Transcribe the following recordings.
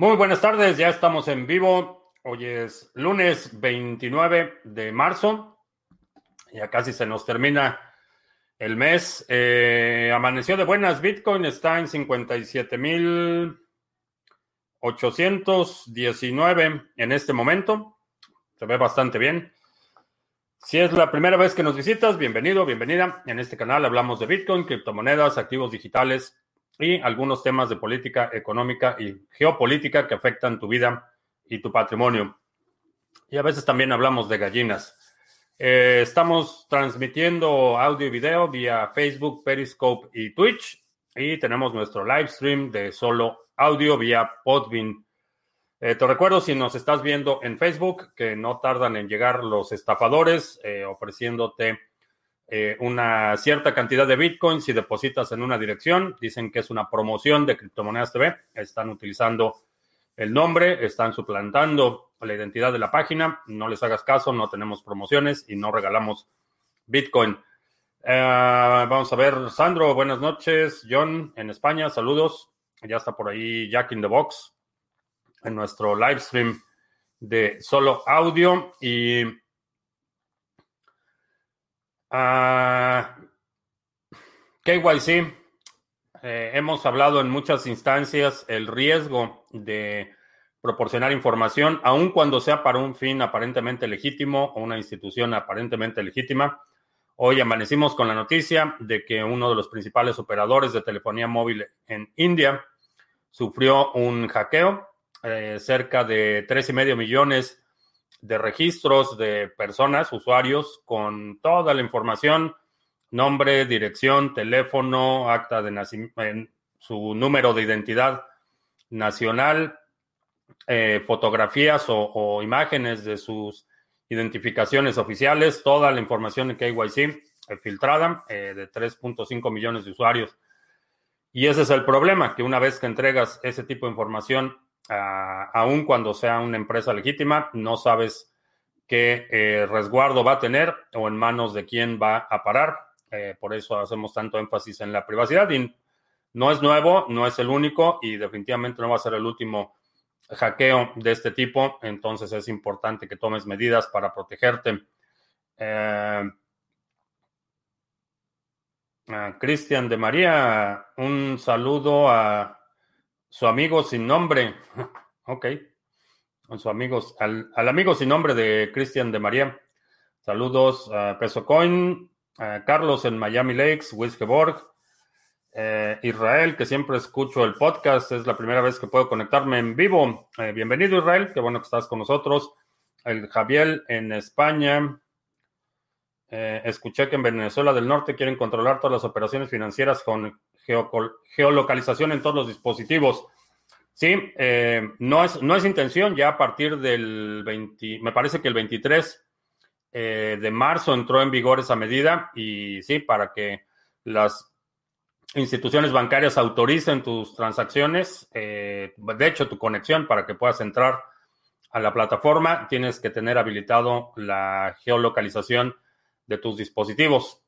Muy buenas tardes, ya estamos en vivo. Hoy es lunes 29 de marzo. Ya casi se nos termina el mes. Eh, amaneció de buenas. Bitcoin está en 57,819 en este momento. Se ve bastante bien. Si es la primera vez que nos visitas, bienvenido, bienvenida. En este canal hablamos de Bitcoin, criptomonedas, activos digitales y algunos temas de política económica y geopolítica que afectan tu vida y tu patrimonio. Y a veces también hablamos de gallinas. Eh, estamos transmitiendo audio y video vía Facebook, Periscope y Twitch. Y tenemos nuestro live stream de solo audio vía Podbean. Eh, te recuerdo, si nos estás viendo en Facebook, que no tardan en llegar los estafadores eh, ofreciéndote eh, una cierta cantidad de bitcoins y depositas en una dirección. Dicen que es una promoción de Criptomonedas TV. Están utilizando el nombre, están suplantando la identidad de la página. No les hagas caso, no tenemos promociones y no regalamos bitcoin. Eh, vamos a ver, Sandro, buenas noches. John, en España, saludos. Ya está por ahí Jack in the Box en nuestro live stream de solo audio. Y Uh, KYC, eh, hemos hablado en muchas instancias el riesgo de proporcionar información, aun cuando sea para un fin aparentemente legítimo o una institución aparentemente legítima. Hoy amanecimos con la noticia de que uno de los principales operadores de telefonía móvil en India sufrió un hackeo. Eh, cerca de tres y medio millones de registros de personas, usuarios, con toda la información, nombre, dirección, teléfono, acta de nacimiento, su número de identidad nacional, eh, fotografías o, imágenes de sus identificaciones oficiales, toda la información en KYC eh, filtrada eh, de 3.5 millones de usuarios. Y ese es el problema, que una vez que entregas ese tipo de información aun cuando sea una empresa legítima, no sabes qué eh, resguardo va a tener o en manos de quién va a parar. Eh, por eso hacemos tanto énfasis en la privacidad. No es nuevo, no es el único y definitivamente no va a ser el último hackeo de este tipo. Entonces es importante que tomes medidas para protegerte. Eh, Cristian de María, un saludo a su amigo sin nombre. ok. Su amigos, al, amigo sin nombre de Cristian de María. Saludos a Peso Coin, Carlos en Miami Lakes, Wiskeborg, eh, Israel, que siempre escucho el podcast. Es la primera vez que puedo conectarme en vivo. Eh, bienvenido, Israel. Qué bueno que estás con nosotros. El Javier en España. Eh, escuché que en Venezuela del Norte quieren controlar todas las operaciones financieras con geolocalización en todos los dispositivos. Sí, eh, no, es, no es intención, ya a partir del 20, me parece que el 23 eh, de marzo entró en vigor esa medida y sí, para que las instituciones bancarias autoricen tus transacciones, de hecho tu conexión para que puedas entrar a la plataforma, tienes que tener habilitado la geolocalización de tus dispositivos.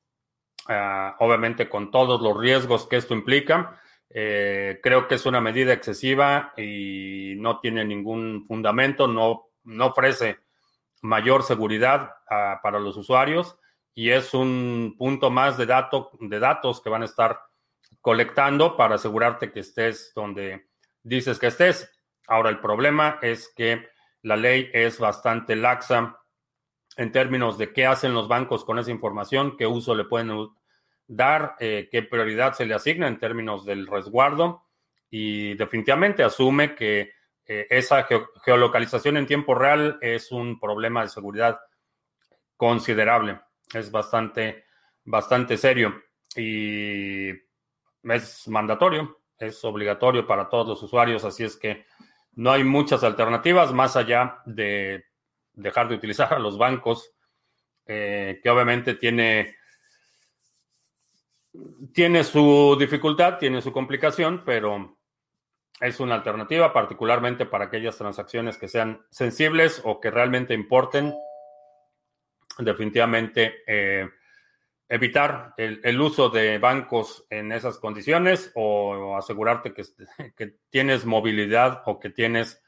Ah, obviamente con todos los riesgos que esto implica. Eh, creo que es una medida excesiva y no tiene ningún fundamento, no, no ofrece mayor seguridad ah, para los usuarios y es un punto más de, dato, de datos que van a estar colectando para asegurarte que estés donde dices que estés. Ahora, el problema es que la ley es bastante laxa en términos de qué hacen los bancos con esa información, qué uso le pueden dar, eh, qué prioridad se le asigna en términos del resguardo y definitivamente asume que eh, esa geolocalización en tiempo real es un problema de seguridad considerable, es bastante, bastante serio y es mandatorio, es obligatorio para todos los usuarios, así es que no hay muchas alternativas más allá de dejar de utilizar a los bancos, eh, que obviamente tiene, tiene su dificultad, tiene su complicación, pero es una alternativa, particularmente para aquellas transacciones que sean sensibles o que realmente importen. Definitivamente eh, evitar el, uso de bancos en esas condiciones o, asegurarte que, tienes movilidad o que tienes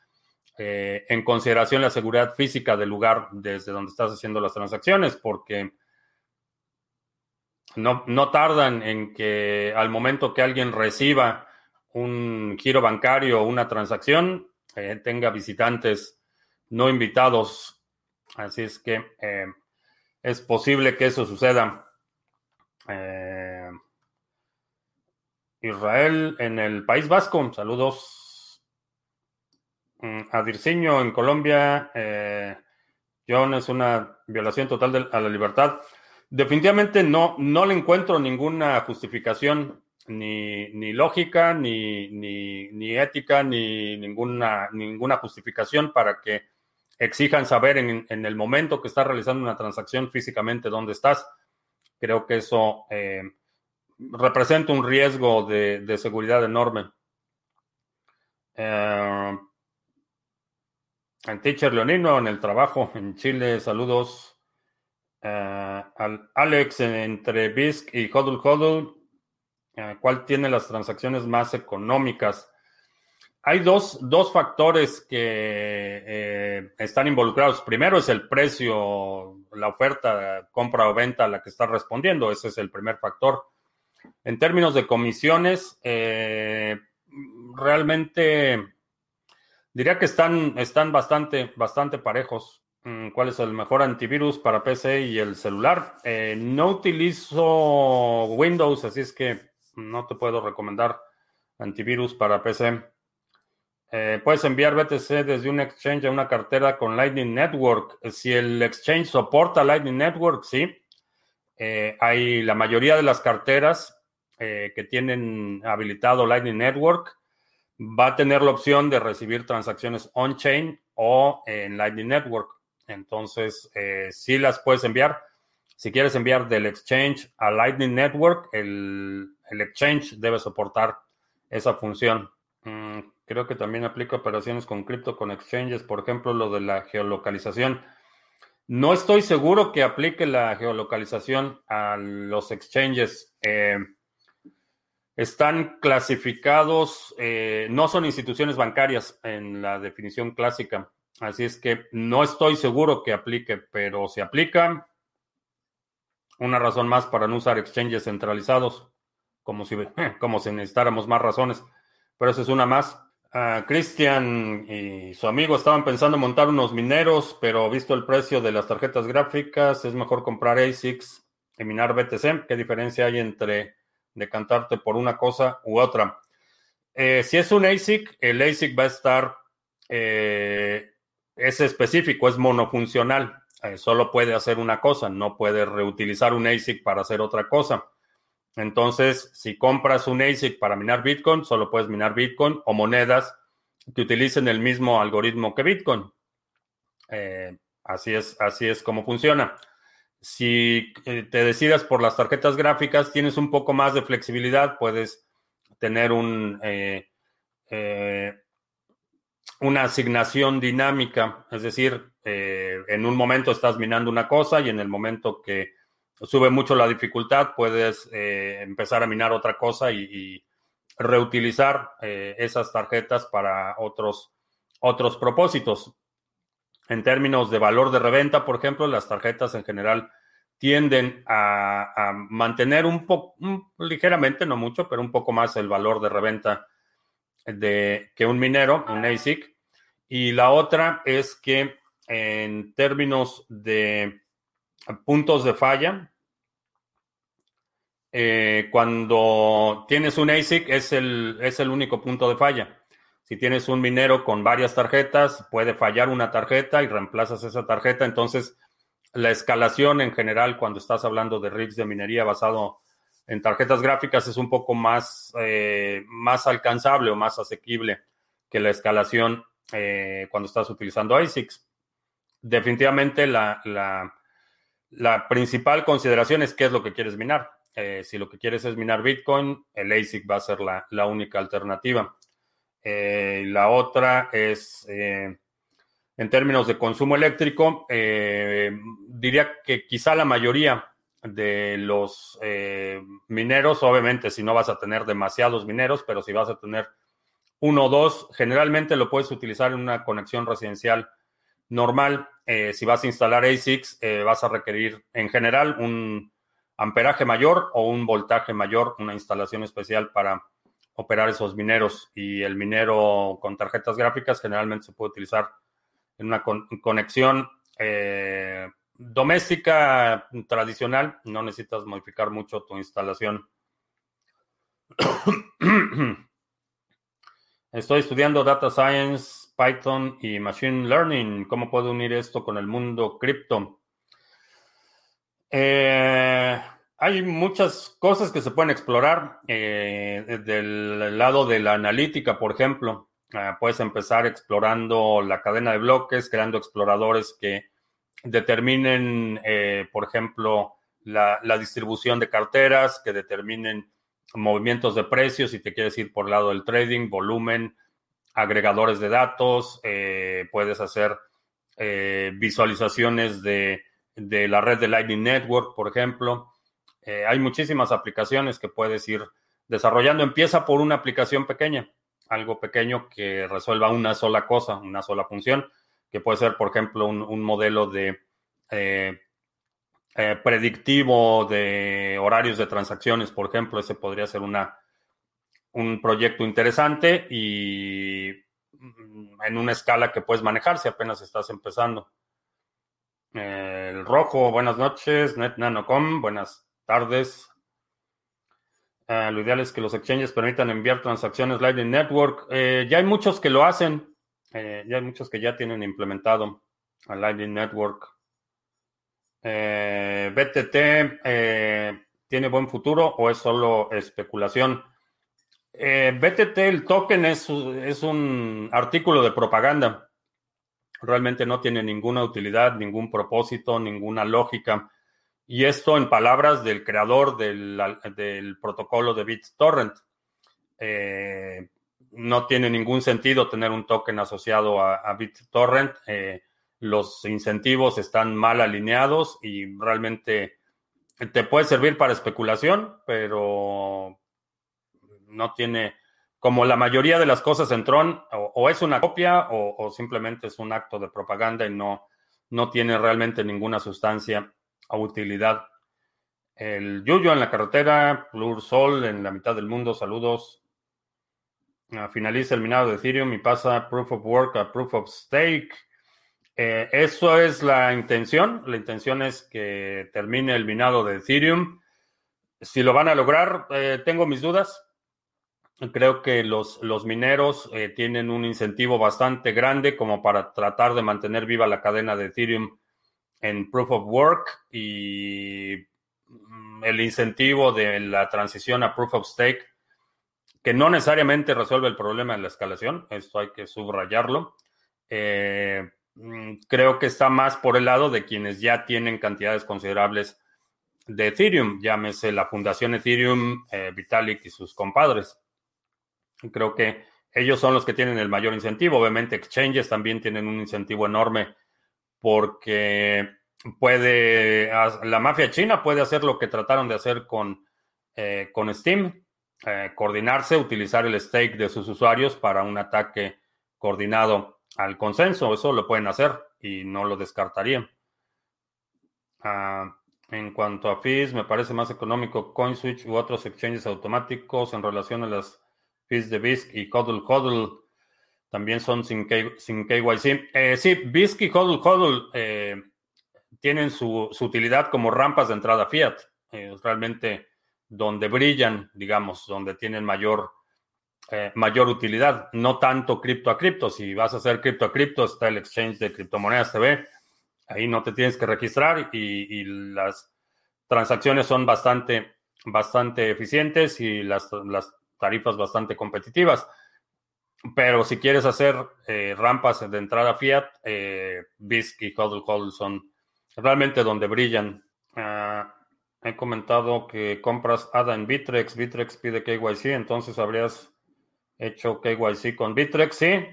eh, en consideración la seguridad física del lugar desde donde estás haciendo las transacciones, porque no, no tardan en que al momento que alguien reciba un giro bancario o una transacción, eh, tenga visitantes no invitados. Así es que eh, es posible que eso suceda. Eh, Israel en el País Vasco, saludos. Mm, a en Colombia, John es una violación total a la libertad. Definitivamente no, no le encuentro ninguna justificación, ni, lógica, ni, ni, ética, ni ninguna, ninguna justificación para que exijan saber en, el momento que estás realizando una transacción físicamente dónde estás. Creo que eso eh, representa un riesgo de, seguridad enorme. Eh, en Teacher Leonino, en el trabajo en Chile, saludos. Al Alex entre BISC y Hodl Hodl, ¿cuál tiene las transacciones más económicas? hay dos, factores que eh, están involucrados. Primero es el precio, la oferta, compra o venta a la que está respondiendo. Ese es el primer factor. En términos de comisiones, eh, realmente diría que están, están bastante, bastante parejos. Mm, ¿Cuál es el mejor antivirus para PC y el celular? Eh, no utilizo Windows, así es que no te puedo recomendar antivirus para PC. Eh, puedes enviar BTC desde un exchange a una cartera con Lightning Network. Si el exchange soporta Lightning Network, sí. Eh, hay la mayoría de las carteras que tienen habilitado Lightning Network va a tener la opción de recibir transacciones on-chain o en Lightning Network. Entonces, sí las puedes enviar. Si quieres enviar del exchange a Lightning Network, el, exchange debe soportar esa función. Mm, Creo que también aplica operaciones con cripto, con exchanges, por ejemplo, lo de la geolocalización. No estoy seguro que aplique la geolocalización a los exchanges. Eh, están clasificados, eh, no son instituciones bancarias en la definición clásica. Así es que no estoy seguro que aplique, pero si aplica, una razón más para no usar exchanges centralizados, como si, necesitáramos más razones. Pero esa es una más. Cristian y su amigo estaban pensando montar unos mineros, pero visto el precio de las tarjetas gráficas, es mejor comprar ASICs y minar BTC. ¿Qué diferencia hay entre decantarte por una cosa u otra? Eh, si es un ASIC, el ASIC va a estar, eh, es específico, es monofuncional. Eh, solo puede hacer una cosa, no puede reutilizar un ASIC para hacer otra cosa. Entonces, si compras un ASIC para minar Bitcoin, solo puedes minar Bitcoin o monedas que utilicen el mismo algoritmo que Bitcoin. Eh, así, es, así es como funciona. Si eh, te decidas por las tarjetas gráficas, tienes un poco más de flexibilidad, puedes tener un, una asignación dinámica, es decir, en un momento estás minando una cosa y en el momento que sube mucho la dificultad, puedes eh, empezar a minar otra cosa y, reutilizar eh, esas tarjetas para otros, otros propósitos. En términos de valor de reventa, por ejemplo, las tarjetas en general tienden a, mantener un poco, ligeramente, no mucho, pero un poco más el valor de reventa de, que un minero, un ASIC. Y la otra es que en términos de puntos de falla, eh, cuando tienes un ASIC es el, es el único punto de falla. Si tienes un minero con varias tarjetas, puede fallar una tarjeta y reemplazas esa tarjeta. Entonces, la escalación en general, cuando estás hablando de rigs de minería basado en tarjetas gráficas, es un poco más, eh, más alcanzable o más asequible que la escalación eh, cuando estás utilizando ASICs. Definitivamente, la, la, la principal consideración es qué es lo que quieres minar. Eh, si lo que quieres es minar Bitcoin, el ASIC va a ser la, única alternativa. Eh, la otra es, en términos de consumo eléctrico, diría que quizá la mayoría de los mineros, obviamente si no vas a tener demasiados mineros, pero si vas a tener uno o dos, generalmente lo puedes utilizar en una conexión residencial normal. Eh, si vas a instalar ASICs, eh, vas a requerir en general un amperaje mayor o un voltaje mayor, una instalación especial para operar esos mineros. Y el minero con tarjetas gráficas generalmente se puede utilizar en una conexión eh, doméstica tradicional. No necesitas modificar mucho tu instalación. Estoy estudiando Data Science, Python y Machine Learning. ¿Cómo puedo unir esto con el mundo cripto? Eh, hay muchas cosas que se pueden explorar eh, del lado de la analítica, por ejemplo. Ah, puedes empezar explorando la cadena de bloques, creando exploradores que determinen, eh, por ejemplo, la, distribución de carteras, que determinen movimientos de precios, si te quieres ir por el lado del trading, volumen, agregadores de datos, eh, puedes hacer eh, visualizaciones de, de, la red de Lightning Network, por ejemplo. Eh, hay muchísimas aplicaciones que puedes ir desarrollando. Empieza por una aplicación pequeña, algo pequeño que resuelva una sola cosa, una sola función, que puede ser, por ejemplo, un, un modelo de eh, predictivo de horarios de transacciones, por ejemplo, ese podría ser una, un proyecto interesante y mm, en una escala que puedes manejar si apenas estás empezando. El rojo, buenas noches, NetNanocom, buenas tardes. Eh, lo ideal es que los exchanges permitan enviar transacciones Lightning Network. Eh, ya hay muchos que lo hacen, ya hay muchos que ya tienen implementado a Lightning Network. Eh, ¿BTT eh, tiene buen futuro o es solo especulación? Eh, BTT, el token, es, es un artículo de propaganda. Realmente no tiene ninguna utilidad, ningún propósito, ninguna lógica. Y esto en palabras del creador del, protocolo de BitTorrent. no tiene ningún sentido tener un token asociado a, a BitTorrent los incentivos están mal alineados y realmente te puede servir para especulación, pero no tiene, como la mayoría de las cosas en Tron, o, es una copia o, simplemente es un acto de propaganda y no, no tiene realmente ninguna sustancia o utilidad. El Yuyo en la carretera, Plur Sol en la mitad del mundo, saludos. Ah, finaliza el minado de Ethereum y pasa Proof of Work a Proof of Stake. Eh, eso es la intención. La intención es que termine el minado de Ethereum. Si lo van a lograr, eh, tengo mis dudas. Creo que los, los mineros eh, tienen un incentivo bastante grande como para tratar de mantener viva la cadena de Ethereum en Proof of Work y mm, el incentivo de la transición a Proof of Stake, que no necesariamente resuelve el problema de la escalación, esto hay que subrayarlo. Creo que está más por el lado de quienes ya tienen cantidades considerables de Ethereum, llámese la Fundación Ethereum, eh, Vitalik y sus compadres. Creo que ellos son los que tienen el mayor incentivo. Obviamente, exchanges también tienen un incentivo enorme porque puede, la mafia china puede hacer lo que trataron de hacer con, eh, con Steam, eh, coordinarse, utilizar el stake de sus usuarios para un ataque coordinado al consenso. Eso lo pueden hacer y no lo descartaría. Ah, en cuanto a fees, me parece más económico CoinSwitch u otros exchanges automáticos en relación a las fees de BISC y HODL HODL. También son sin, sin KYC. Eh, sí, BISC y HODL HODL eh, tienen su, utilidad como rampas de entrada fiat. Eh, realmente donde brillan, digamos, donde tienen mayor eh, mayor utilidad, no tanto cripto a cripto. Si vas a hacer cripto a cripto, está el exchange de criptomonedas TV. Ahí no te tienes que registrar y, las transacciones son bastante, bastante eficientes y las, tarifas bastante competitivas. Pero si quieres hacer eh, rampas de entrada fiat, eh, BISC y HODL HODL son realmente donde brillan. Ah, he comentado que compras ADA en Bitrex, Bitrex pide KYC, entonces habrías hecho KYC con Bitrex, sí,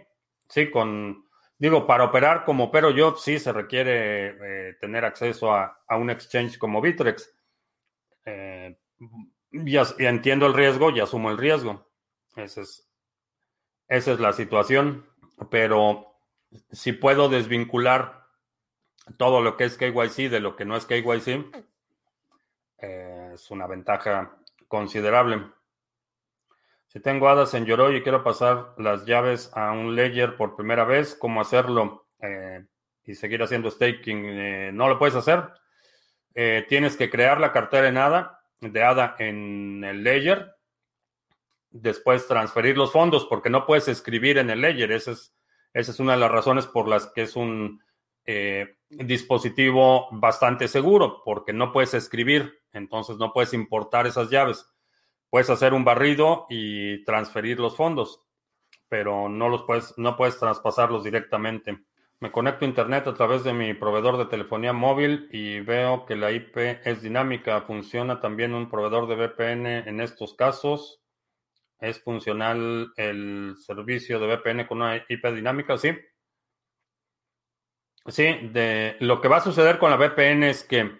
sí, con, digo, para operar como opero yo, sí se requiere eh, tener acceso a, un exchange como Bitrex. Eh, entiendo el riesgo y asumo el riesgo. Esa es, esa es la situación. Pero si puedo desvincular todo lo que es KYC de lo que no es KYC, eh, es una ventaja considerable. Si tengo hadas en Yoroi y quiero pasar las llaves a un ledger por primera vez, ¿cómo hacerlo? Eh, y seguir haciendo staking. Eh, no lo puedes hacer. tienes que crear la cartera en ADA, de ADA en el ledger. Después transferir los fondos porque no puedes escribir en el ledger. Esa es, esa es una de las razones por las que es un dispositivo bastante seguro porque no puedes escribir. Entonces no puedes importar esas llaves. Puedes hacer un barrido y transferir los fondos, pero no los puedes, no puedes traspasarlos directamente. Me conecto a internet a través de mi proveedor de telefonía móvil y veo que la IP es dinámica. ¿Funciona también un proveedor de VPN en estos casos? ¿Es funcional el servicio de VPN con una IP dinámica? Sí. Sí, de, lo que va a suceder con la VPN es que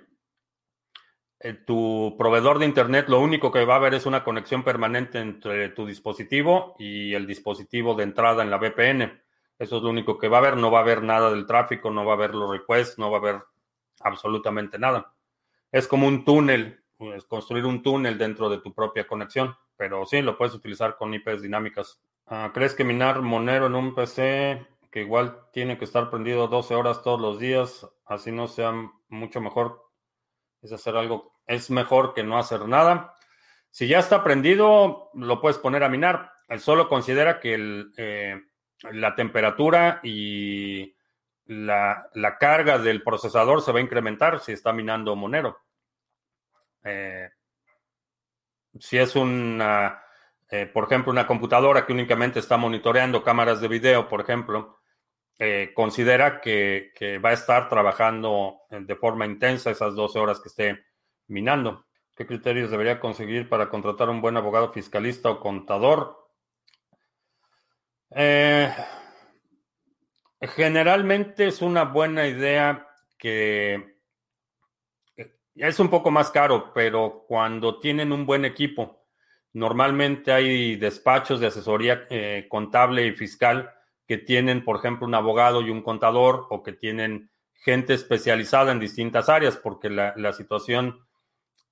tu proveedor de Internet lo único que va a haber es una conexión permanente entre tu dispositivo y el dispositivo de entrada en la VPN. Eso es lo único que va a haber. No va a haber nada del tráfico, no va a haber los requests, no va a haber absolutamente nada. Es como un túnel, es construir un túnel dentro de tu propia conexión, pero sí, lo puedes utilizar con IPs dinámicas. Ah, ¿Crees que minar Monero en un PC que igual tiene que estar prendido 12 horas todos los días, así no sea mucho mejor es hacer algo, es mejor que no hacer nada. Si ya está prendido, lo puedes poner a minar. Solo considera que eh, la temperatura y la, carga del procesador se va a incrementar si está minando Monero. Eh, si es una, eh, por ejemplo, una computadora que únicamente está monitoreando cámaras de video, por ejemplo, eh, considera que, va a estar trabajando eh, de forma intensa esas 12 horas que esté minando. ¿Qué criterios debería conseguir para contratar un buen abogado fiscalista o contador? Eh, generalmente es una buena idea que es un poco más caro, pero cuando tienen un buen equipo, normalmente hay despachos de asesoría contable y fiscal que tienen, por ejemplo, un abogado y un contador o que tienen gente especializada en distintas áreas, porque la, situación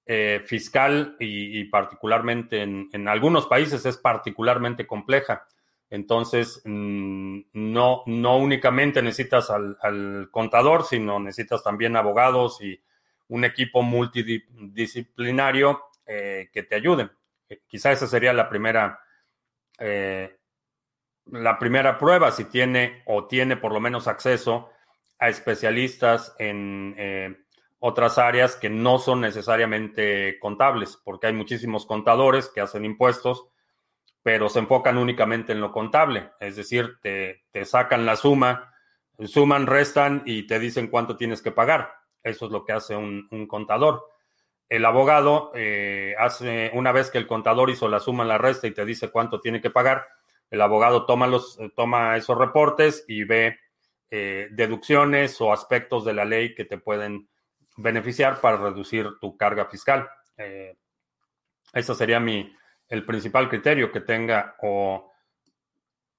eh, fiscal y, particularmente en, algunos países es particularmente compleja. Entonces, mm, no, no únicamente necesitas al, contador, sino necesitas también abogados y un equipo multidisciplinario eh, que te ayude. Eh, quizá esa sería la primera la primera prueba, si tiene o tiene por lo menos acceso a especialistas en eh, otras áreas que no son necesariamente contables, porque hay muchísimos contadores que hacen impuestos, pero se enfocan únicamente en lo contable, es decir, te, sacan la suma, suman, restan y te dicen cuánto tienes que pagar. Eso es lo que hace un, contador. El abogado eh, hace, una vez que el contador hizo la suma, la resta y te dice cuánto tiene que pagar, el abogado toma, los, toma esos reportes y ve eh, deducciones o aspectos de la ley que te pueden beneficiar para reducir tu carga fiscal. Eh, ese sería mi, el principal criterio, que tenga o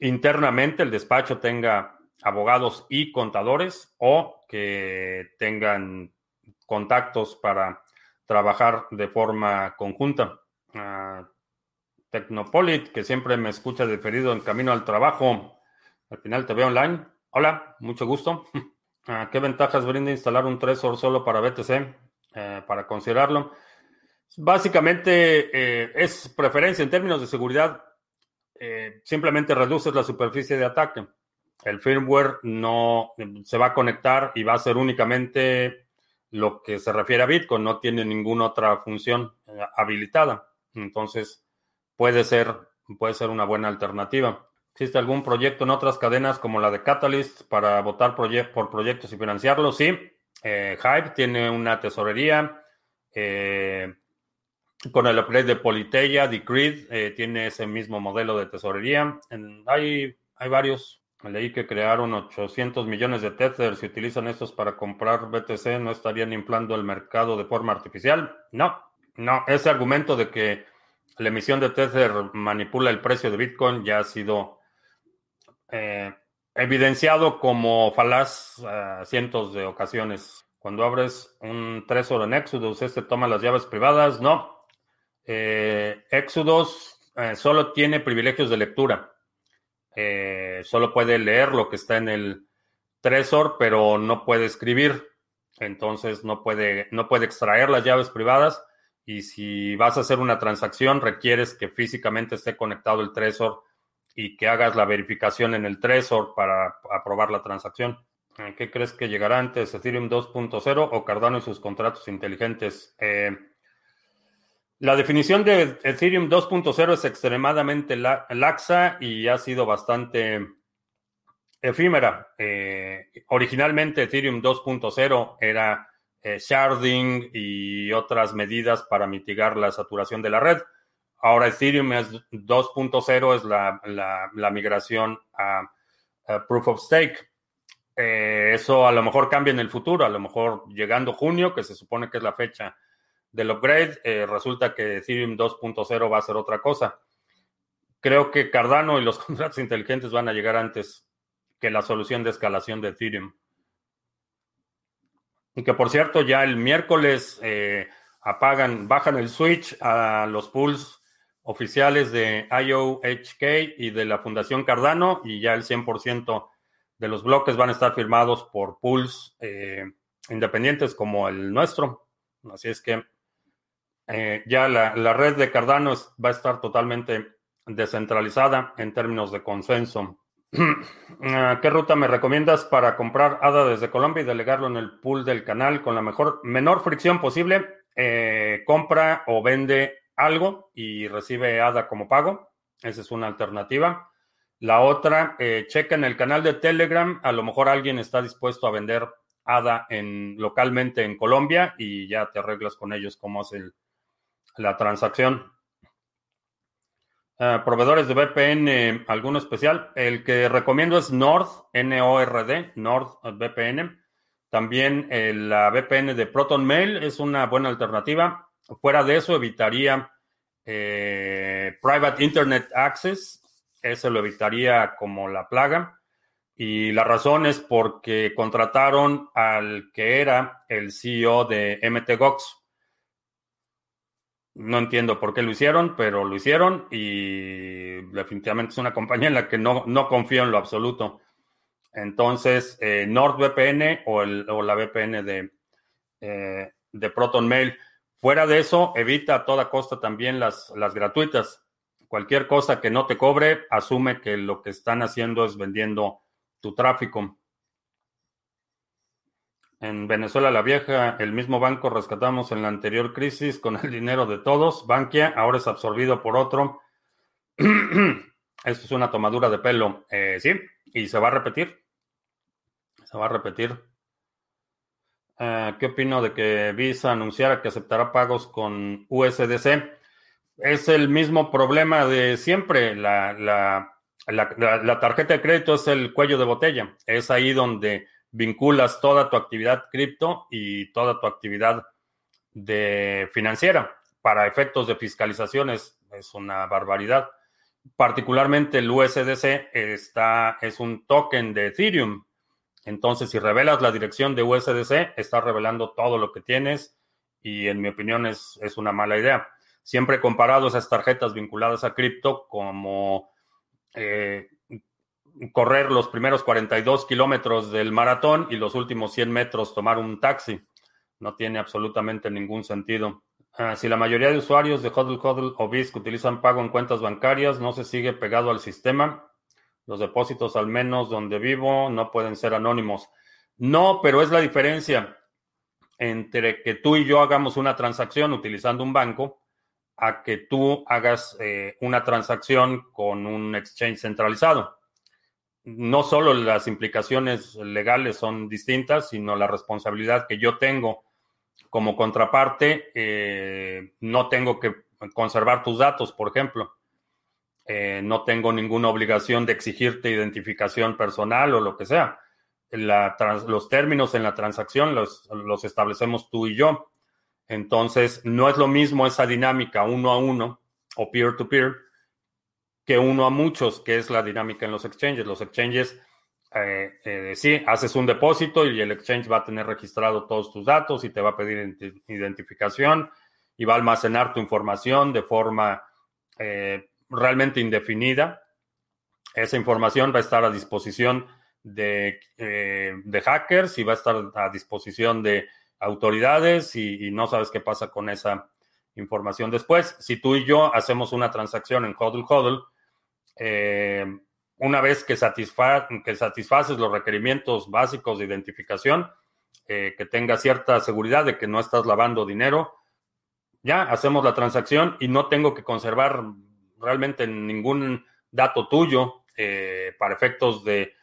internamente el despacho tenga abogados y contadores o que tengan contactos para trabajar de forma conjunta. Ah, Tecnopolit, que siempre me escucha diferido en camino al trabajo. Al final te veo online. Hola, mucho gusto. Ah, ¿Qué ventajas brinda instalar un Trezor solo para BTC? Eh, para considerarlo. Básicamente eh, es preferencia en términos de seguridad. Eh, simplemente reduces la superficie de ataque. El firmware no se va a conectar y va a ser únicamente lo que se refiere a Bitcoin. No tiene ninguna otra función habilitada. Entonces, puede ser, puede ser una buena alternativa. ¿Existe algún proyecto en otras cadenas como la de Catalyst para votar por proyectos y financiarlos? Sí. Eh, Hype tiene una tesorería. Eh, con el upgrade de Politeia, Decreed eh, tiene ese mismo modelo de tesorería. hay, hay varios. Leí que crearon 800 millones de Tether. Si utilizan estos para comprar BTC, ¿no estarían inflando el mercado de forma artificial? No, No, ese argumento de que la emisión de Tether manipula el precio de Bitcoin ya ha sido eh, evidenciado como falaz a cientos de ocasiones. Cuando abres un Trezor en Exodus, este toma las llaves privadas. No. Eh, Exodus eh, solo tiene privilegios de lectura. Eh, solo puede leer lo que está en el Trezor, pero no puede escribir. Entonces no puede, no puede extraer las llaves privadas. Y si vas a hacer una transacción, requieres que físicamente esté conectado el Trezor y que hagas la verificación en el Trezor para aprobar la transacción. ¿Qué crees que llegará antes, Ethereum 2.0 o Cardano y sus contratos inteligentes? Eh, la definición de Ethereum 2.0 es extremadamente laxa y ha sido bastante efímera. Eh, originalmente Ethereum 2.0 era eh, sharding y otras medidas para mitigar la saturación de la red. Ahora Ethereum 2.0 es la, migración a Proof of Stake. Eh, eso a lo mejor cambia en el futuro, a lo mejor llegando junio, que se supone que es la fecha del upgrade, eh, resulta que Ethereum 2.0 va a ser otra cosa. Creo que Cardano y los contratos inteligentes van a llegar antes que la solución de escalación de Ethereum. Y que por cierto, ya el miércoles eh, apagan, bajan el switch a los pools oficiales de IOHK y de la Fundación Cardano y ya el 100% de los bloques van a estar firmados por pools eh, independientes como el nuestro. Así es que eh, ya la, red de Cardano va a estar totalmente descentralizada en términos de consenso. Ah, ¿Qué ruta me recomiendas para comprar ADA desde Colombia y delegarlo en el pool del canal con la mejor, menor fricción posible? Eh, compra o vende algo y recibe ADA como pago. Esa es una alternativa. La otra, eh, checa en el canal de Telegram, a lo mejor alguien está dispuesto a vender ADA en, localmente en Colombia y ya te arreglas con ellos cómo es la transacción. Eh, proveedores de VPN, ¿alguno especial? El que recomiendo es Nord, N-O-R-D, Nord VPN. También eh, la VPN de Proton Mail es una buena alternativa. Fuera de eso, evitaría Private Internet Access, ese lo evitaría como la plaga. Y la razón es porque contrataron al que era el CEO de MTGOX. No entiendo por qué lo hicieron, pero lo hicieron y definitivamente es una compañía en la que no, no confío en lo absoluto. Entonces, eh, NordVPN o, el, o, la VPN de, eh, de Proton Mail. Fuera de eso, evita a toda costa también las, las gratuitas. Cualquier cosa que no te cobre, asume que lo que están haciendo es vendiendo tu tráfico. En Venezuela la Vieja, el mismo banco rescatamos en la anterior crisis con el dinero de todos. Bankia ahora es absorbido por otro. Esto es una tomadura de pelo. Eh, sí, y se va a repetir. Se va a repetir. Eh, ¿Qué opino de que Visa anunciara que aceptará pagos con USDC? es el mismo problema de siempre. La, tarjeta de crédito es el cuello de botella. Es ahí donde vinculas toda tu actividad cripto y toda tu actividad de financiera. Para efectos de fiscalización es, una barbaridad. Particularmente el USDC está, es un token de Ethereum. Entonces, si revelas la dirección de USDC, estás revelando todo lo que tienes y en mi opinión es, es una mala idea siempre he comparado esas tarjetas vinculadas a cripto como eh, correr los primeros 42 kilómetros del maratón y los últimos 100 metros tomar un taxi. No tiene absolutamente ningún sentido. Ah, si la mayoría de usuarios de HODL, HODL o BISC utilizan pago en cuentas bancarias, no se sigue pegado al sistema. Los depósitos, al menos donde vivo, no pueden ser anónimos. No, pero es la diferencia entre que tú y yo hagamos una transacción utilizando un banco a que tú hagas eh, una transacción con un exchange centralizado. No solo las implicaciones legales son distintas, sino la responsabilidad que yo tengo como contraparte. Eh, no tengo que conservar tus datos, por ejemplo. Eh, no tengo ninguna obligación de exigirte identificación personal o lo que sea. los términos en la transacción los, establecemos tú y yo. Entonces, no es lo mismo esa dinámica uno a uno o peer-to-peer que uno a muchos, que es la dinámica en los exchanges. Los exchanges, eh, eh, sí, haces un depósito y el exchange va a tener registrado todos tus datos y te va a pedir identificación y va a almacenar tu información de forma eh, realmente indefinida. Esa información va a estar a disposición de, de, hackers y va a estar a disposición de autoridades y, no sabes qué pasa con esa información después. Si tú y yo hacemos una transacción en HODL HODL, eh, una vez que, que satisfaces los requerimientos básicos de identificación, eh, que tenga cierta seguridad de que no estás lavando dinero, ya hacemos la transacción y no tengo que conservar realmente ningún dato tuyo eh, para efectos de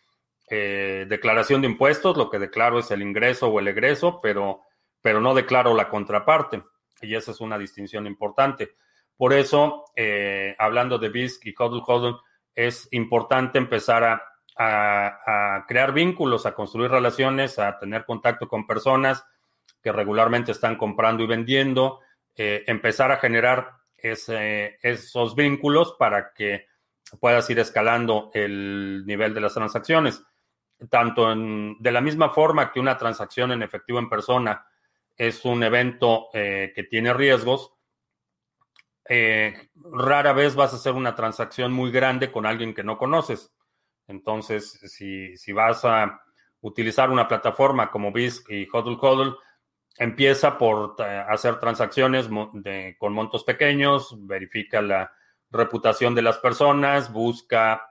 declaración de impuestos. Lo que declaro es el ingreso o el egreso, pero pero no declaro la contraparte. Y esa es una distinción importante. Por eso, hablando de BISC y HODL HODL, es importante empezar a, crear vínculos, a construir relaciones, a tener contacto con personas que regularmente están comprando y vendiendo, eh, empezar a generar esos vínculos para que puedas ir escalando el nivel de las transacciones. Tanto de la misma forma que una transacción en efectivo en persona es un evento eh, que tiene riesgos. Eh, rara vez vas a hacer una transacción muy grande con alguien que no conoces. Entonces, si, vas a utilizar una plataforma como BISC y HODL HODL, empieza por eh, hacer transacciones con montos pequeños, verifica la reputación de las personas, busca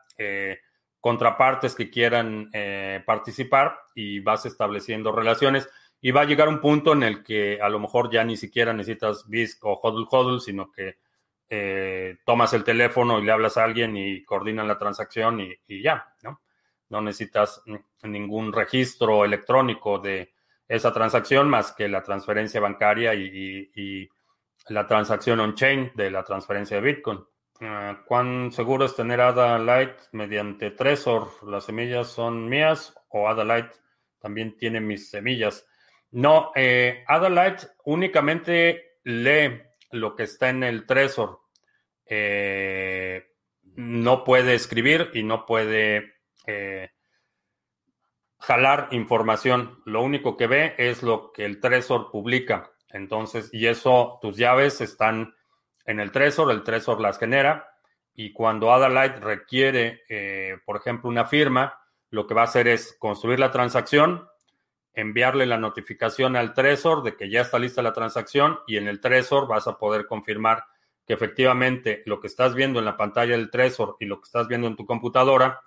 contrapartes que quieran participar y vas estableciendo relaciones y va a llegar un punto en el que a lo mejor ya ni siquiera necesitas BISC o HODL HODL, sino que eh, tomas el teléfono y le hablas a alguien y coordinan la transacción y, ya, ¿no? No necesitas ningún registro electrónico de esa transacción más que la transferencia bancaria y, la transacción on-chain de la transferencia de Bitcoin. Ah, ¿Cuán seguro es tener ADA Light mediante Trezor? ¿Las semillas son mías o ADA Light también tiene mis semillas? No, eh, Adalite únicamente lee lo que está en el Trezor. Eh, no puede escribir y no puede eh, jalar información. Lo único que ve es lo que el Trezor publica. Entonces, y eso, tus llaves están en el Trezor, el Trezor las genera. Y cuando Adalite requiere, eh, por ejemplo, una firma, lo que va a hacer es construir la transacción, enviarle la notificación al Trezor de que ya está lista la transacción y en el Trezor vas a poder confirmar que efectivamente lo que estás viendo en la pantalla del Trezor y lo que estás viendo en tu computadora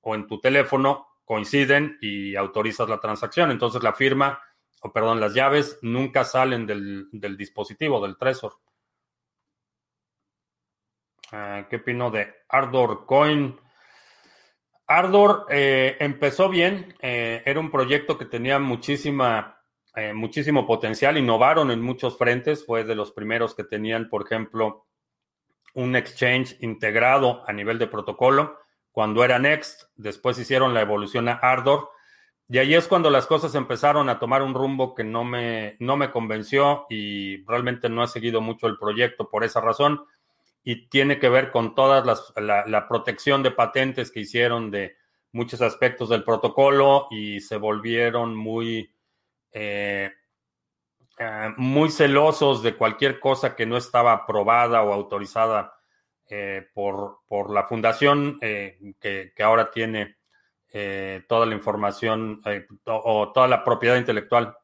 o en tu teléfono coinciden y autorizas la transacción. Entonces la firma, o perdón, las llaves nunca salen del, dispositivo, del Trezor. Ah, ¿Qué opino de Ardor Coin? Ardor eh, empezó bien, eh, era un proyecto que tenía muchísima, eh, muchísimo potencial, innovaron en muchos frentes, fue de los primeros que tenían, por ejemplo, un exchange integrado a nivel de protocolo, cuando era Next, después hicieron la evolución a Ardor, y ahí es cuando las cosas empezaron a tomar un rumbo que no me, no me convenció y realmente no he seguido mucho el proyecto por esa razón y tiene que ver con toda la, protección de patentes que hicieron de muchos aspectos del protocolo y se volvieron muy, eh, eh, muy celosos de cualquier cosa que no estaba aprobada o autorizada eh, por, por, la fundación que, que, ahora tiene toda la información o toda la propiedad intelectual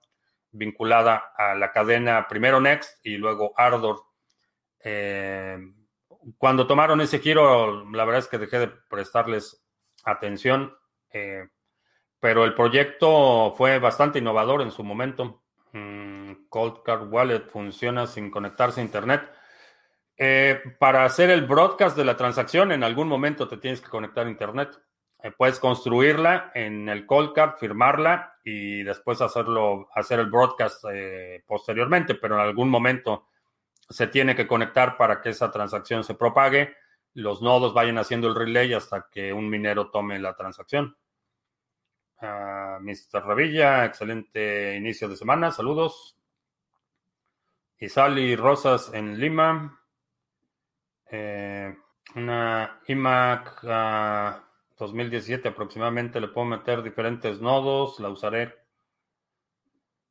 vinculada a la cadena primero Next y luego Ardor cuando tomaron ese giro, la verdad es que dejé de prestarles atención, eh, pero el proyecto fue bastante innovador en su momento. Mm, Cold Card Wallet funciona sin conectarse a Internet. Eh, para hacer el broadcast de la transacción, en algún momento te tienes que conectar a Internet. Eh, puedes construirla en el Cold Card, firmarla y después hacerlo, hacer el broadcast posteriormente, pero en algún momento se tiene que conectar para que esa transacción se propague, los nodos vayan haciendo el relay hasta que un minero tome la transacción. Uh, Mr. Revilla, excelente inicio de semana, saludos. y Sally Rosas en Lima. Eh, una iMac 2017 ah, aproximadamente le puedo meter diferentes nodos. La usaré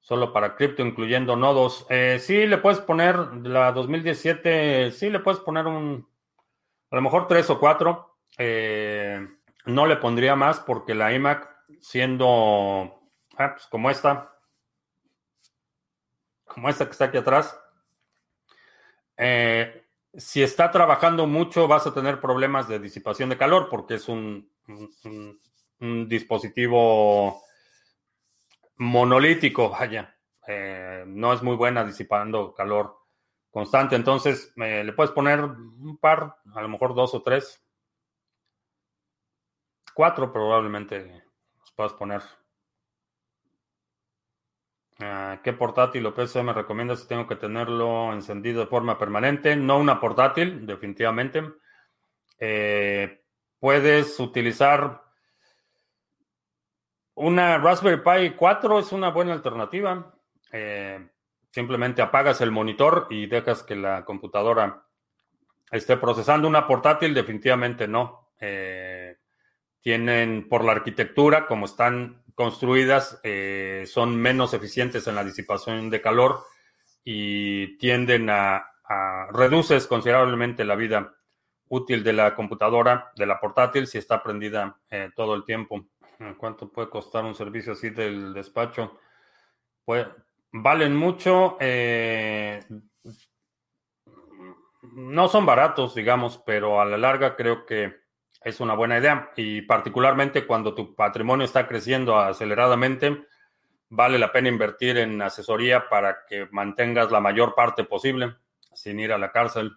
solo para cripto, incluyendo nodos. Eh, sí, le puedes poner la 2017, sí le puedes poner un, a lo mejor tres o cuatro. Eh, no le pondría más porque la iMac, siendo ah, pues como esta, como esta que está aquí atrás, eh, si está trabajando mucho vas a tener problemas de disipación de calor porque es un, dispositivo monolítico, vaya. Eh, no es muy buena disipando calor constante. Entonces, le puedes poner un par, a lo mejor dos o tres. Cuatro probablemente los puedas poner. Ah, ¿Qué portátil o PC me recomienda si tengo que tenerlo encendido de forma permanente? No una portátil, definitivamente. Eh, puedes utilizar una Raspberry Pi 4, es una buena alternativa. Eh, simplemente apagas el monitor y dejas que la computadora esté procesando. Una portátil, definitivamente no. Eh, tienen por la arquitectura, como están construidas eh, son menos eficientes en la disipación de calor y tienden a, reduces considerablemente la vida útil de la computadora, de la portátil, si está prendida todo el tiempo. ¿Cuánto puede costar un servicio así del despacho? Pues valen mucho. Eh, no son baratos, digamos, pero a la larga creo que es una buena idea y particularmente cuando tu patrimonio está creciendo aceleradamente, vale la pena invertir en asesoría para que mantengas la mayor parte posible sin ir a la cárcel.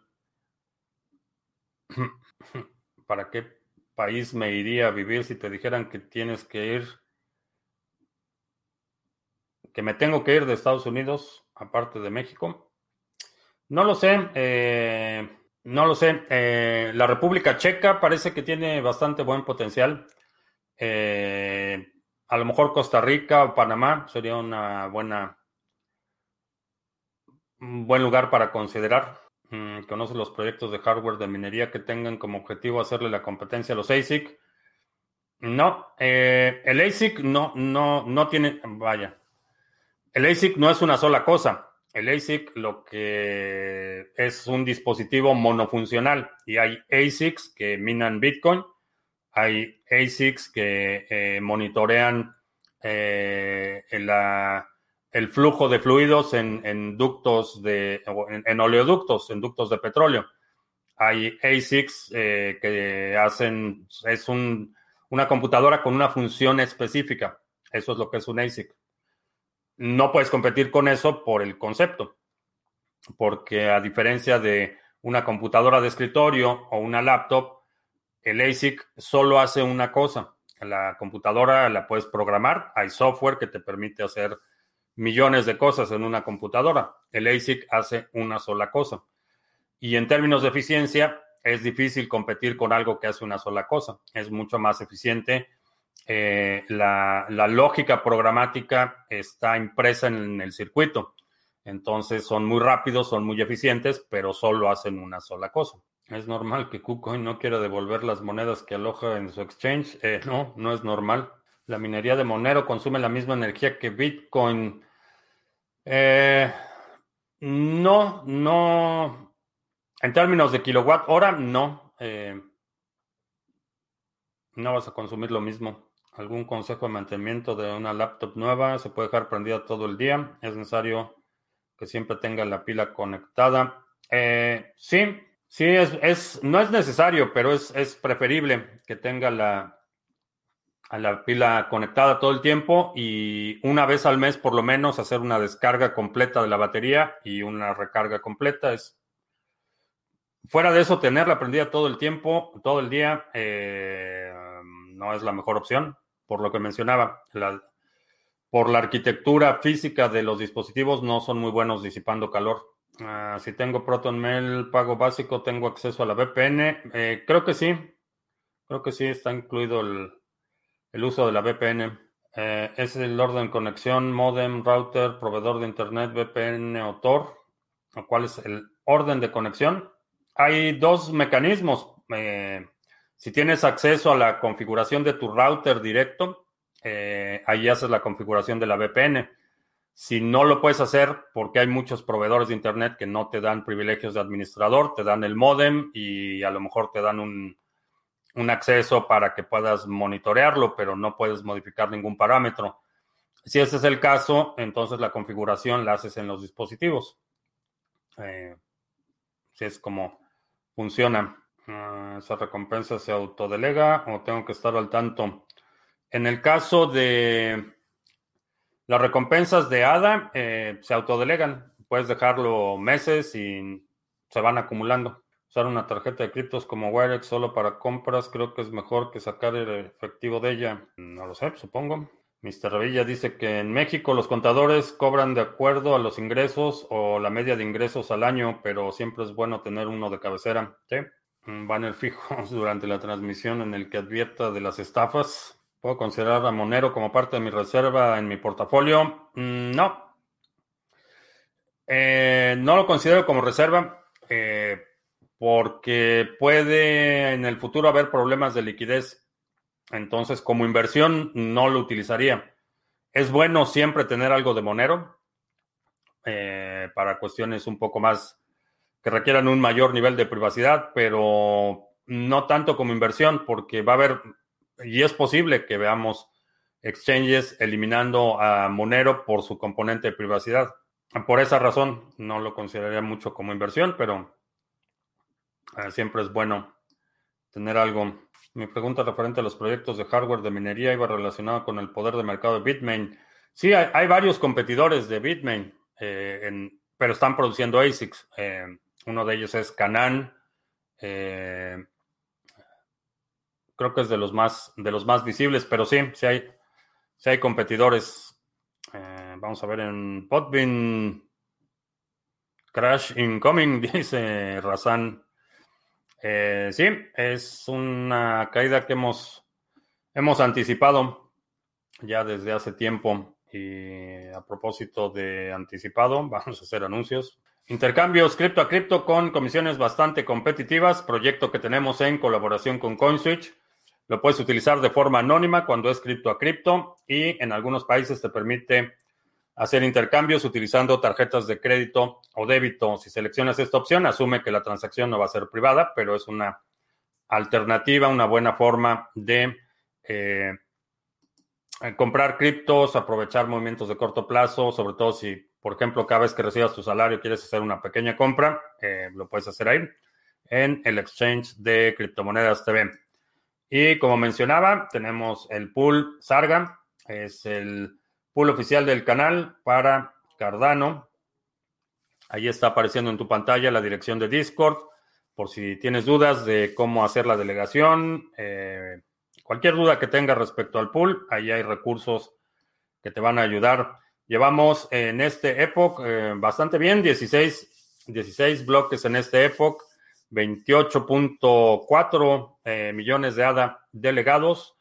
¿Para qué país me iría a vivir si te dijeran que tienes que ir, que me tengo que ir de Estados Unidos, aparte de México? No lo sé. Eh, no lo sé. Eh, la República Checa parece que tiene bastante buen potencial. Eh, a lo mejor Costa Rica o Panamá sería una buena, un buen lugar para considerar. Mm, conoce los proyectos de hardware de minería que tengan como objetivo hacerle la competencia a los ASIC. No, eh, el ASIC no, no, no tiene, vaya, el ASIC no es una sola cosa. El ASIC lo que es un dispositivo monofuncional y hay ASICs que minan Bitcoin, hay ASICs que eh, monitorean eh, el, flujo de fluidos en, ductos de, en, oleoductos, en ductos de petróleo. Hay ASICs eh, que hacen, es una computadora con una función específica. Eso es lo que es un ASIC no puedes competir con eso por el concepto, porque a diferencia de una computadora de escritorio o una laptop, el ASIC solo hace una cosa. La computadora la puedes programar, hay software que te permite hacer millones de cosas en una computadora. El ASIC hace una sola cosa. Y en términos de eficiencia, es difícil competir con algo que hace una sola cosa. Es mucho más eficiente eh, la, lógica programática está impresa en el circuito. Entonces son muy rápidos, son muy eficientes, pero solo hacen una sola cosa. Es normal que KuCoin no quiera devolver las monedas que aloja en su exchange. Eh, no, no es normal. La minería de Monero consume la misma energía que Bitcoin. Eh, no, no. En términos de kilowatt hora, no. no vas a consumir lo mismo algún consejo de mantenimiento de una laptop nueva. Se puede dejar prendida todo el día. Es necesario que siempre tenga la pila conectada. Eh, sí, sí, es, no es necesario, pero es, preferible que tenga la, a la pila conectada todo el tiempo y una vez al mes por lo menos hacer una descarga completa de la batería y una recarga completa. Es fuera de eso, tenerla prendida todo el tiempo, todo el día, eh, no es la mejor opción por lo que mencionaba, por la arquitectura física de los dispositivos no son muy buenos disipando calor. Ah, si tengo ProtonMail pago básico, tengo acceso a la VPN. Eh, creo que sí, creo que sí está incluido el, uso de la VPN. Eh, es el orden conexión, modem, router, proveedor de internet, VPN o Tor. ¿Cuál es el orden de conexión? Hay dos mecanismos. Eh, si tienes acceso a la configuración de tu router directo, eh, ahí haces la configuración de la VPN. Si no lo puedes hacer porque hay muchos proveedores de Internet que no te dan privilegios de administrador, te dan el modem y a lo mejor te dan un, un acceso para que puedas monitorearlo, pero no puedes modificar ningún parámetro. Si ese es el caso, entonces la configuración la haces en los dispositivos. Eh, si es como funciona. Ah, ¿Esa recompensa se autodelega o tengo que estar al tanto? En el caso de las recompensas de ADA, eh, se autodelegan. Puedes dejarlo meses y se van acumulando. Usar una tarjeta de criptos como Wirex solo para compras creo que es mejor que sacar el efectivo de ella. No lo sé, supongo. Mr. Revilla dice que en México los contadores cobran de acuerdo a los ingresos o la media de ingresos al año, pero siempre es bueno tener uno de cabecera. ¿Sí? Un banner fijo durante la transmisión en el que advierta de las estafas. ¿Puedo considerar a Monero como parte de mi reserva en mi portafolio? Mm, no. Eh, no lo considero como reserva eh, porque puede en el futuro haber problemas de liquidez entonces, como inversión, no lo utilizaría. Es bueno siempre tener algo de Monero eh, para cuestiones un poco más que requieran un mayor nivel de privacidad, pero no tanto como inversión, porque va a haber, y es posible que veamos exchanges eliminando a Monero por su componente de privacidad. Por esa razón, no lo consideraría mucho como inversión, pero siempre es bueno tener algo. Mi pregunta referente a los proyectos de hardware de minería iba relacionada con el poder de mercado de Bitmain. Sí, hay, varios competidores de Bitmain, eh, pero están produciendo ASICs. Eh, uno de ellos es Canaan. Eh, creo que es de los más, de los más visibles, pero sí, sí hay, sí hay competidores. vamos a ver en Podbean. Crash incoming, dice Razan. Eh, sí, es una caída que hemos, hemos anticipado ya desde hace tiempo. Y a propósito de anticipado, vamos a hacer anuncios. Intercambios cripto a cripto con comisiones bastante competitivas, proyecto que tenemos en colaboración con CoinSwitch. Lo puedes utilizar de forma anónima cuando es cripto a cripto y en algunos países te permite hacer intercambios utilizando tarjetas de crédito o débito. Si seleccionas esta opción, asume que la transacción no va a ser privada, pero es una alternativa, una buena forma de eh, comprar criptos, aprovechar movimientos de corto plazo, sobre todo si, por ejemplo, cada vez que recibas tu salario quieres hacer una pequeña compra, eh, lo puedes hacer ahí en el exchange de criptomonedas TV. Y como mencionaba, tenemos el pool Sarga, es el pool oficial del canal para Cardano. Ahí está apareciendo en tu pantalla la dirección de Discord. Por si tienes dudas de cómo hacer la delegación, eh, cualquier duda que tengas respecto al pool, ahí hay recursos que te van a ayudar. Llevamos en este Epoch eh, bastante bien, 16, 16 bloques en este Epoch, 28.4 eh, millones de ADA delegados.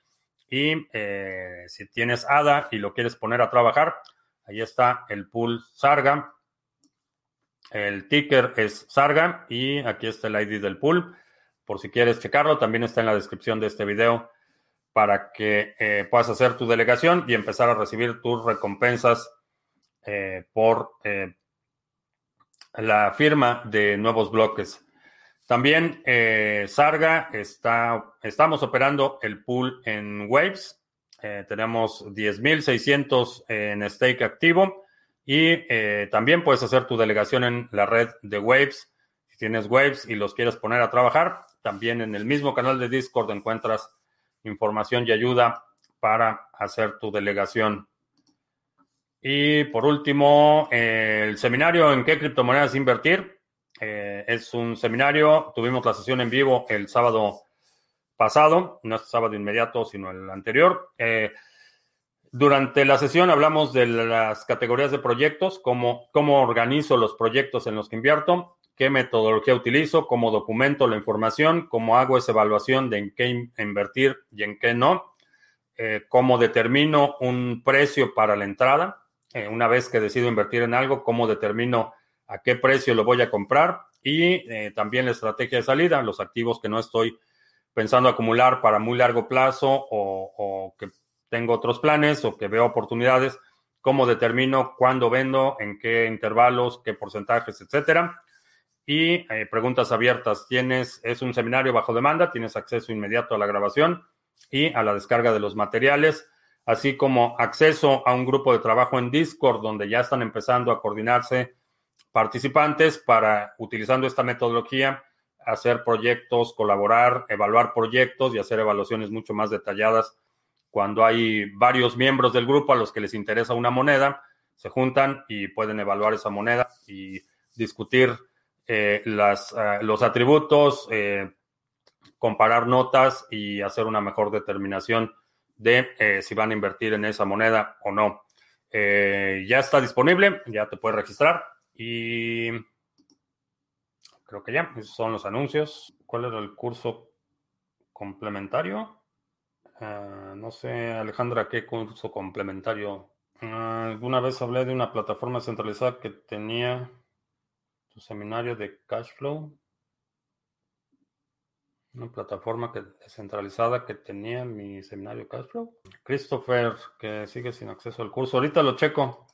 Y eh, si tienes ADA y lo quieres poner a trabajar, ahí está el pool Sarga. El ticker es Sarga y aquí está el ID del pool. Por si quieres checarlo, también está en la descripción de este video para que eh, puedas hacer tu delegación y empezar a recibir tus recompensas eh, por la firma de nuevos bloques. También eh, Sarga está, estamos operando el pool en Waves. Eh, tenemos 10.600 en stake activo y eh, también puedes hacer tu delegación en la red de Waves. Si tienes Waves y los quieres poner a trabajar, también en el mismo canal de Discord encuentras información y ayuda para hacer tu delegación. Y por último, el seminario en qué criptomonedas invertir. Eh, es un seminario, tuvimos la sesión en vivo el sábado pasado, no este sábado inmediato, sino el anterior. Eh, durante la sesión hablamos de las categorías de proyectos, cómo, cómo organizo los proyectos en los que invierto, qué metodología utilizo, cómo documento la información, cómo hago esa evaluación de en qué invertir y en qué no, eh, cómo determino un precio para la entrada. una vez que decido invertir en algo, cómo determino a qué precio lo voy a comprar y eh, también la estrategia de salida, los activos que no estoy pensando acumular para muy largo plazo o, o que tengo otros planes o que veo oportunidades, cómo determino cuándo vendo, en qué intervalos, qué porcentajes, etcétera. Y eh, preguntas abiertas. Tienes, es un seminario bajo demanda, tienes acceso inmediato a la grabación y a la descarga de los materiales, así como acceso a un grupo de trabajo en Discord donde ya están empezando a coordinarse participantes para, utilizando esta metodología, hacer proyectos, colaborar, evaluar proyectos y hacer evaluaciones mucho más detalladas cuando hay varios miembros del grupo a los que les interesa una moneda, se juntan y pueden evaluar esa moneda y discutir eh, las, uh, los atributos, eh, comparar notas y hacer una mejor determinación de eh, si van a invertir en esa moneda o no. ya está disponible, ya te puedes registrar y creo que ya, esos son los anuncios. ¿Cuál era el curso complementario? Uh, no sé, Alejandra, ¿qué curso complementario? Alguna vez hablé de una plataforma centralizada que tenía tu seminario de cash flow. Una plataforma que, descentralizada que tenía mi seminario cash flow. Christopher, que sigue sin acceso al curso. Ahorita lo checo.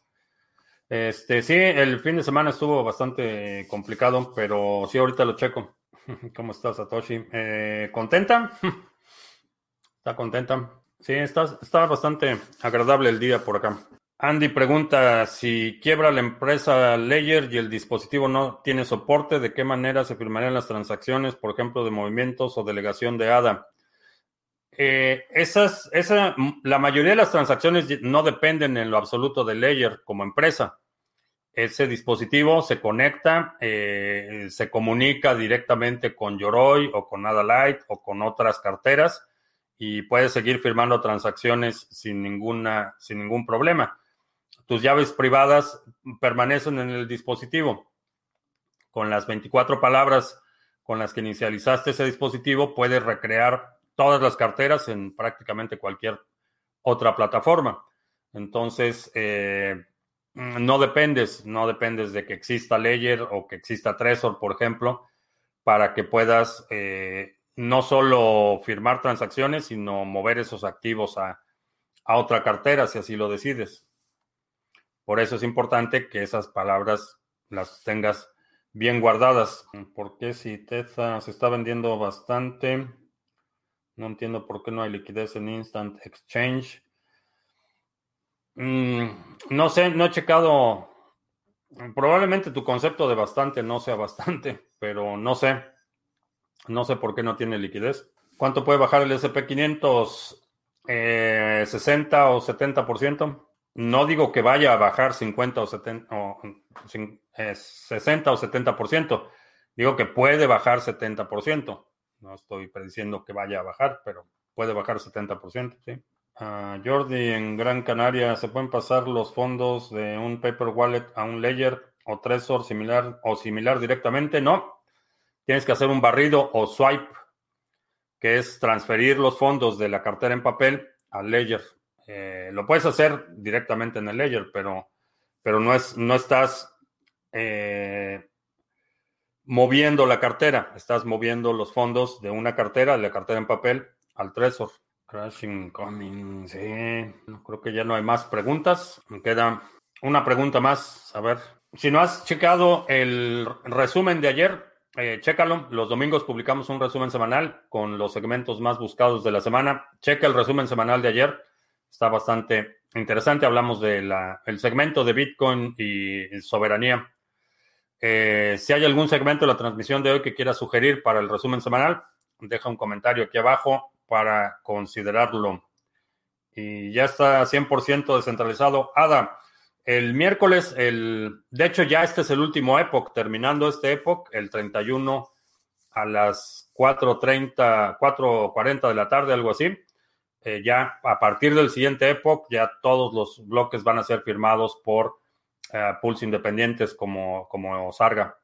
Este, sí, el fin de semana estuvo bastante complicado, pero sí, ahorita lo checo. ¿Cómo estás, Satoshi? Eh, ¿Contenta? Está contenta. Sí, está, está bastante agradable el día por acá. Andy pregunta si quiebra la empresa Layer y el dispositivo no tiene soporte, ¿de qué manera se firmarían las transacciones, por ejemplo, de movimientos o delegación de ADA? Eh, esas, esa, la mayoría de las transacciones no dependen en lo absoluto de Layer como empresa. Ese dispositivo se conecta, eh, se comunica directamente con Yoroi o con ADA Light o con otras carteras y puedes seguir firmando transacciones sin, ninguna, sin ningún problema. Tus llaves privadas permanecen en el dispositivo. Con las 24 palabras con las que inicializaste ese dispositivo, puedes recrear todas las carteras en prácticamente cualquier otra plataforma. Entonces, eh, no dependes, no dependes de que exista Ledger o que exista Trezor, por ejemplo, para que puedas eh, no solo firmar transacciones, sino mover esos activos a, otra cartera si así lo decides. Por eso es importante que esas palabras las tengas bien guardadas. Porque si Tether se está vendiendo bastante, no entiendo por qué no hay liquidez en Instant Exchange. Mm, no sé, no he checado. Probablemente tu concepto de bastante no sea bastante, pero no sé. No sé por qué no tiene liquidez. ¿Cuánto puede bajar el SP500? 60 o 70%. No digo que vaya a bajar 50 o 70 o 60 o 70%. Digo que puede bajar 70%. No estoy prediciendo que vaya a bajar, pero puede bajar 70%, sí. Uh, Jordi, en Gran Canaria, ¿se pueden pasar los fondos de un paper wallet a un ledger o Trezor similar o similar directamente? No, tienes que hacer un barrido o swipe, que es transferir los fondos de la cartera en papel al ledger. Eh, lo puedes hacer directamente en el ledger, pero, pero no, es, no estás eh, moviendo la cartera, estás moviendo los fondos de una cartera, de la cartera en papel, al Trezor. Crashing coming, sí. Creo que ya no hay más preguntas. Me queda una pregunta más. A ver. Si no has checado el resumen de ayer, eh, chécalo. Los domingos publicamos un resumen semanal con los segmentos más buscados de la semana. Checa el resumen semanal de ayer. Está bastante interesante. Hablamos del segmento de Bitcoin y soberanía. Eh, si hay algún segmento de la transmisión de hoy que quiera sugerir para el resumen semanal, deja un comentario aquí abajo para considerarlo. Y ya está 100% descentralizado. Ada, el miércoles, el, de hecho ya este es el último Epoch, terminando este Epoch, el 31 a las 4.30, 4.40 de la tarde, algo así. Eh, ya a partir del siguiente Epoch, ya todos los bloques van a ser firmados por uh, pools independientes como, como Sarga.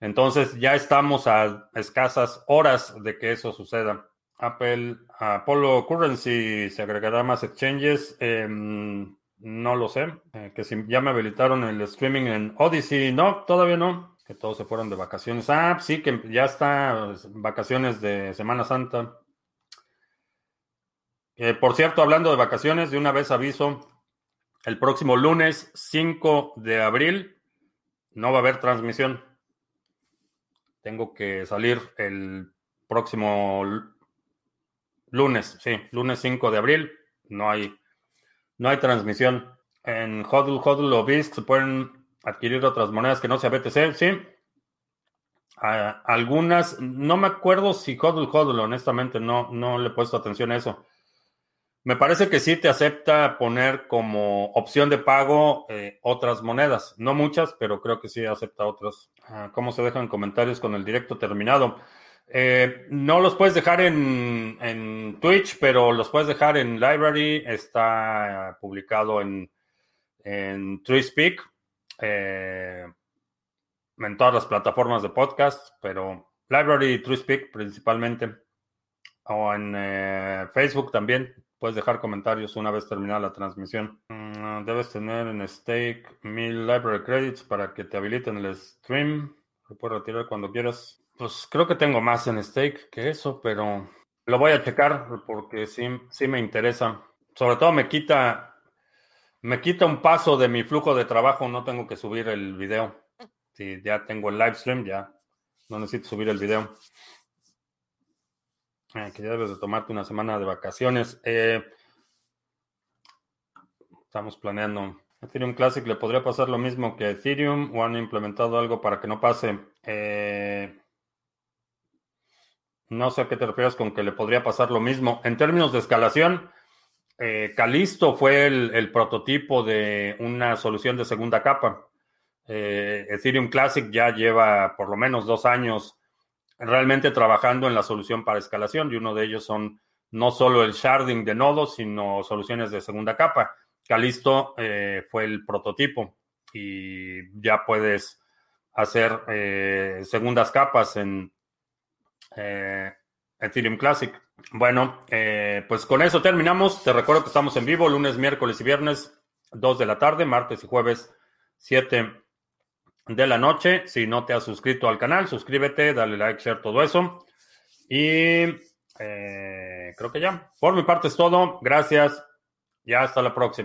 Entonces ya estamos a escasas horas de que eso suceda. Apple, Apollo Currency se agregará más exchanges. Eh, No lo sé. Eh, que si ya me habilitaron el streaming en Odyssey. No, todavía no. Que todos se fueron de vacaciones. Ah, sí, que ya está vacaciones de Semana Santa. Eh, por cierto, hablando de vacaciones, de una vez aviso, el próximo lunes 5 de abril no va a haber transmisión. Tengo que salir el próximo lunes, sí, lunes 5 de abril. No hay, no hay transmisión. En Hodl, Hodl o BISC se pueden adquirir otras monedas que no sea BTC, sí. algunas, no me acuerdo si Hodl, Hodl, honestamente, no, no le he puesto atención a eso. Me parece que sí te acepta poner como opción de pago eh, otras monedas. No muchas, pero creo que sí acepta otras. Ah, ¿Cómo se dejan comentarios con el directo terminado? Eh, no los puedes dejar en, en, Twitch, pero los puedes dejar en Library. Está publicado en, en eh, en todas las plataformas de podcast, pero Library y TreeSpeak principalmente. O en Facebook también. Puedes dejar comentarios una vez terminada la transmisión. Mm, debes tener en stake mil library credits para que te habiliten el stream. Lo puedes retirar cuando quieras. Pues creo que tengo más en stake que eso, pero lo voy a checar porque sí, sí me interesa. Sobre todo me quita, me quita un paso de mi flujo de trabajo. No tengo que subir el video. Si ya tengo el live stream, ya no necesito subir el video. Eh, que ya debes de tomarte una semana de vacaciones. Eh, estamos planeando. Ethereum Classic le podría pasar lo mismo que Ethereum o han implementado algo para que no pase. Eh, no sé a qué te refieres con que le podría pasar lo mismo. En términos de escalación, Calisto fue el, prototipo de una solución de segunda capa. Ethereum Classic ya lleva por lo menos dos años realmente trabajando en la solución para escalación y uno de ellos son no solo el sharding de nodos, sino soluciones de segunda capa. Calisto eh, fue el prototipo y ya puedes hacer eh, segundas capas en eh, Ethereum Classic. Bueno, pues con eso terminamos. Te recuerdo que estamos en vivo lunes, miércoles y viernes, 2 de la tarde, martes y jueves, 7 de la noche. Si no te has suscrito al canal, suscríbete, dale like, share, todo eso. Y eh, creo que ya. Por mi parte es todo. Gracias y hasta la próxima.